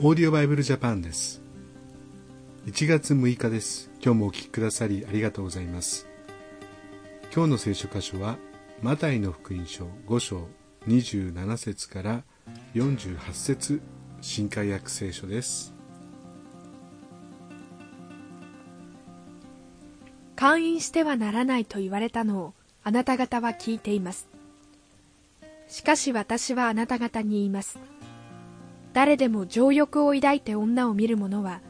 オーディオバイブルジャパンです。1月6日です。今日もお聞きくださりありがとうございます。今日の聖書箇所はマタイの福音書5章27節から48節新海訳聖書です。勧誘してはならないと言われたのをあなた方は聞いています。しかし私はあなた方に言います。誰でも情欲を抱いて女を見る者は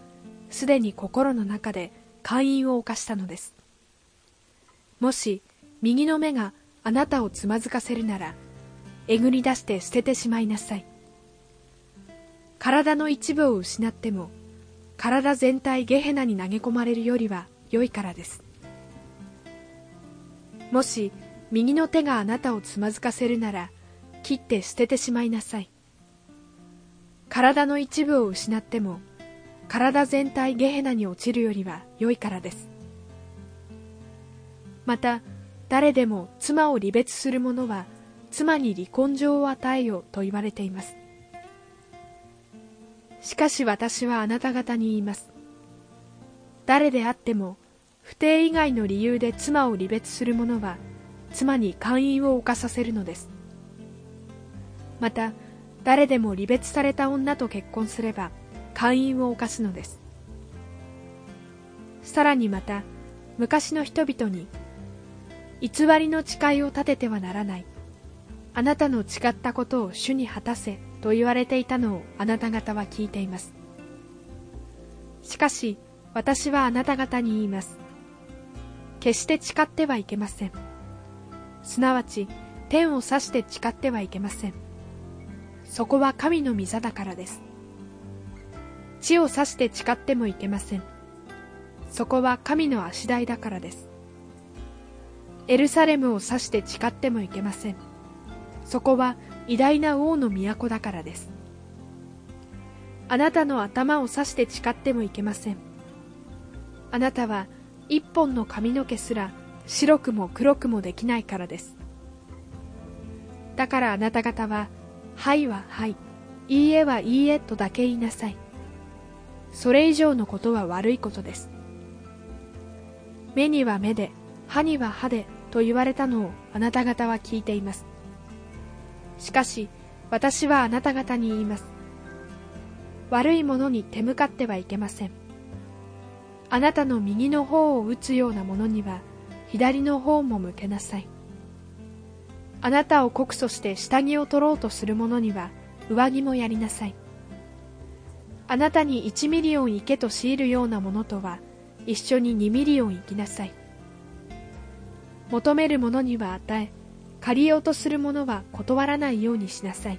すでに心の中で勧誘を犯したのです。もし右の目があなたをつまずかせるならえぐり出して捨ててしまいなさい。体の一部を失っても体全体ゲヘナに投げ込まれるよりは良いからです。もし右の手があなたをつまずかせるなら切って捨ててしまいなさい。体の一部を失っても体全体ゲヘナに落ちるよりは良いからです。また誰でも妻を離別する者は妻に離婚状を与えよと言われています。しかし私はあなた方に言います。誰であっても不定以外の理由で妻を離別する者は妻に勧誘を犯させるのです。また誰でも離別された女と結婚すれば勧誘を犯すのです。さらにまた昔の人々に偽りの誓いを立ててはならない。あなたの誓ったことを主に果たせと言われていたのをあなた方は聞いています。しかし私はあなた方に言います。決して誓ってはいけません。すなわち天を指して誓ってはいけません。そこは神の御座だからです。地を指して誓ってもいけません。そこは神の足台だからです。エルサレムを指して誓ってもいけません。そこは偉大な王の都だからです。あなたの頭を指して誓ってもいけません。あなたは一本の髪の毛すら白くも黒くもできないからです。だからあなた方ははいははい、いいえはいいえとだけ言いなさい。それ以上のことは悪いことです。目には目で、歯には歯でと言われたのをあなた方は聞いています。しかし、私はあなた方に言います。悪いものに手向かってはいけません。あなたの右の頬を打つようなものには、左の頬も向けなさい。あなたを告訴して下着を取ろうとする者には上着もやりなさい。あなたに1ミリオン行けと強いるようなものとは一緒に2ミリオン行きなさい。求める者には与え借りようとする者は断らないようにしなさい。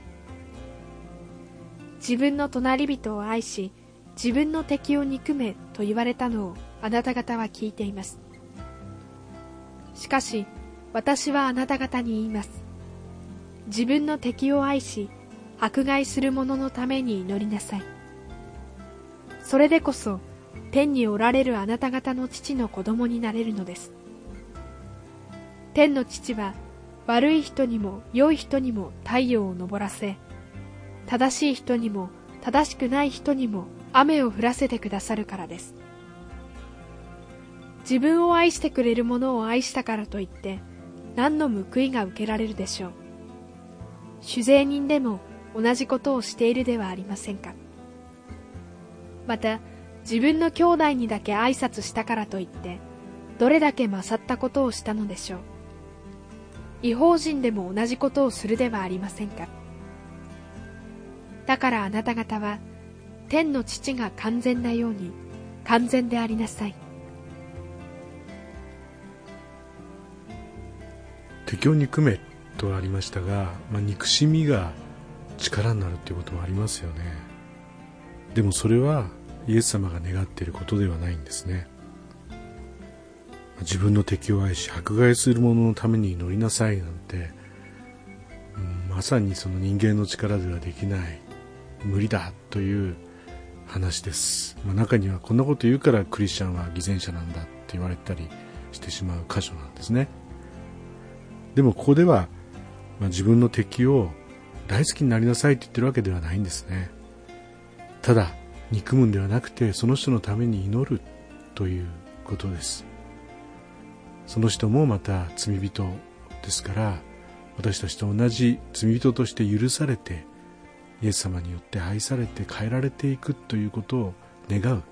自分の隣人を愛し自分の敵を憎めと言われたのをあなた方は聞いています。しかし私はあなた方に言います。自分の敵を愛し、迫害する者のために祈りなさい。それでこそ、天におられるあなた方の父の子供になれるのです。天の父は、悪い人にも良い人にも太陽を昇らせ、正しい人にも正しくない人にも雨を降らせてくださるからです。自分を愛してくれる者を愛したからといって、何の報いが受けられるでしょう。酒税人でも同じことをしているではありませんか。また自分の兄弟にだけ挨拶したからといってどれだけ勝ったことをしたのでしょう。違法人でも同じことをするではありませんか。だからあなた方は天の父が完全なように完全でありなさい。を憎めとありましたが、まあ、憎しみが力になるっていうこともありますよね。でもそれはイエス様が願っていることではないんですね。自分の敵を愛し迫害する者のために祈りなさいなんて、うん、まさにその人間の力ではできない無理だという話です、まあ、中にはこんなこと言うからクリスチャンは偽善者なんだって言われたりしてしまう箇所なんですね。でもここでは、まあ、自分の敵を大好きになりなさいって言ってるわけではないんですね。ただ憎むんではなくてその人のために祈るということです。その人もまた罪人ですから私たちと同じ罪人として許されてイエス様によって愛されて変えられていくということを願う、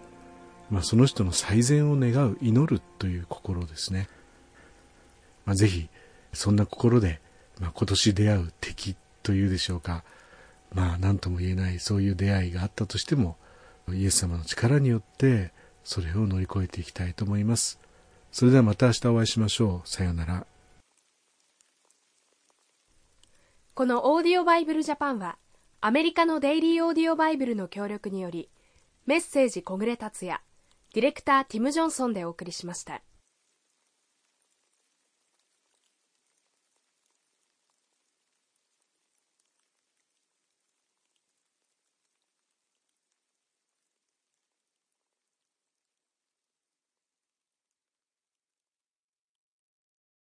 まあ、その人の最善を願う祈るという心ですね、まあ、ぜひそんな心で、まあ、今年出会う敵というでしょうか。まあ何とも言えないそういう出会いがあったとしてもイエス様の力によってそれを乗り越えていきたいと思います。それではまた明日お会いしましょう。さようなら。このオーディオバイブルジャパンはアメリカのデイリーオーディオバイブルの協力によりメッセージ小暮達也ディレクターティム・ジョンソンでお送りしました。